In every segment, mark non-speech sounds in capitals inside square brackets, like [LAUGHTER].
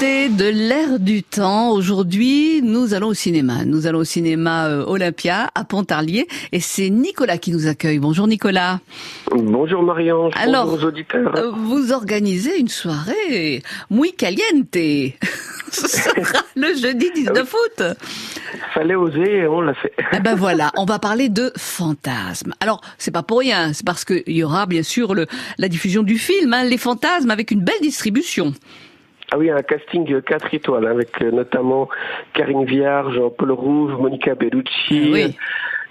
de l'air du temps. Aujourd'hui, nous allons au cinéma. Nous allons au cinéma euh, Olympia à Pontarlier et c'est Nicolas qui nous accueille. Bonjour Nicolas. Bonjour Marianne. Alors, bonjour aux auditeurs. Euh, vous organisez une soirée muy caliente. [LAUGHS] Ce sera le jeudi 19 août. Fallait oser et on l'a fait. Eh ben voilà, on va parler de fantasmes. Alors, c'est pas pour rien, c'est parce qu'il y aura bien sûr le, la diffusion du film, hein, Les Fantasmes, avec une belle distribution. Ah oui, un casting 4 étoiles avec euh, notamment Karine Viard, Jean-Paul Rouve, Monica Bellucci, Oui. euh,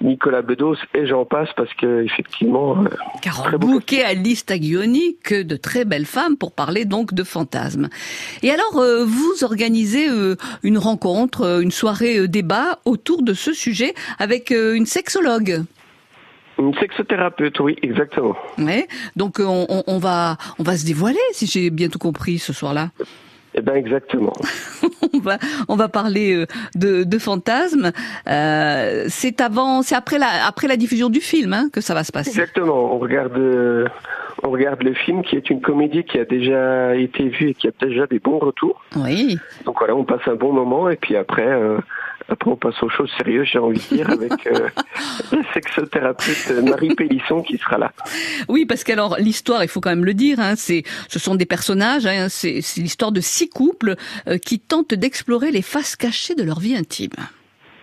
Nicolas Bedos et j'en passe parce que effectivement. euh, Très beau Bouquet, Alice Taglioni, que de très belles femmes pour parler donc de fantasmes. Et alors, euh, vous organisez euh, une rencontre, une soirée euh, débat autour de ce sujet avec une sexologue. Une sexothérapeute, oui, exactement. Ouais. Donc on, on- on va on va se dévoiler si j'ai bien tout compris ce soir-là. Eh ben exactement. [LAUGHS] on va on va parler euh, de, de fantasmes. Euh, c'est avant, c'est après la après la diffusion du film hein, que ça va se passer. Exactement. On regarde, euh, on regarde le film qui est une comédie qui a déjà été vue et qui a déjà des bons retours. Oui. Donc voilà, on passe un bon moment et puis après, euh, après on passe aux choses sérieuses, j'ai envie de dire, avec euh, [LAUGHS] la sexothérapeute Marie Pélisson qui sera là. Oui, parce qu'alors l'histoire, il faut quand même le dire, hein, c'est, ce sont des personnages. Hein, c'est, c'est l'histoire de six couples euh, qui tentent d'explorer les faces cachées de leur vie intime.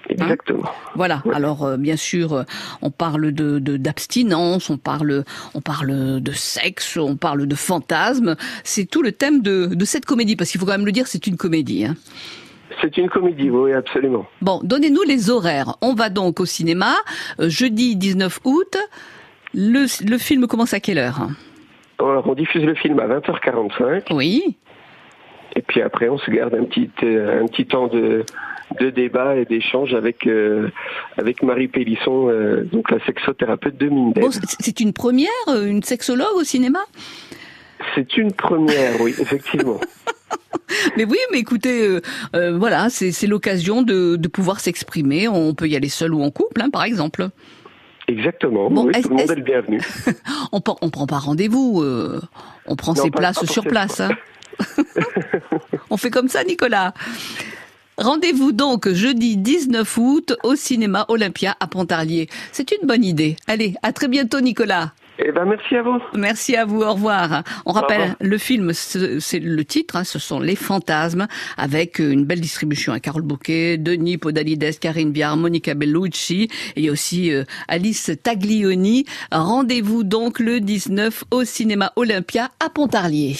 Exactement. Voilà. Alors euh, bien sûr, euh, on parle de, de- d'abstinence, on parle, on parle de sexe, on parle de fantasmes. C'est tout le thème de, de cette comédie, parce qu'il faut quand même le dire, c'est une comédie. Hein. C'est une comédie, oui, absolument. Bon, donnez-nous les horaires. On va donc au cinéma euh, jeudi 19 août. Le, le film commence à quelle heure? Alors on diffuse le film à 20h45 Oui. et puis après on se garde un petit, euh, un petit temps de, de débat et d'échange avec, euh, avec Marie Pélisson, euh, donc la sexothérapeute de Minden. Bon, c'est une première, une sexologue au cinéma? C'est une première, oui, effectivement. [LAUGHS] Mais oui, mais écoutez, euh, euh, voilà, c'est l'occasion de, de pouvoir s'exprimer. On peut y aller seul ou en couple, hein, par exemple. Exactement, Bon, oui, tout le monde est-ce- est le bienvenu. [LAUGHS] On, prend- on prend pas rendez-vous, euh, on prend Non, ses pas- places pas sur place. hein. [LAUGHS] on fait comme ça, Nicolas. Rendez-vous donc jeudi 19 août au cinéma Olympia à Pontarlier. C'est une bonne idée. Allez, à très bientôt, Nicolas. Eh ben merci à vous. Merci à vous, au revoir. On rappelle, revoir. le film, ce- c'est le titre, hein, ce sont Les Fantasmes, avec euh, une belle distribution à Carole Bouquet, Denis Podalides, Karine Biard, Monica Bellucci, et aussi euh, Alice Taglioni. Rendez-vous donc le 19 au cinéma Olympia à Pontarlier.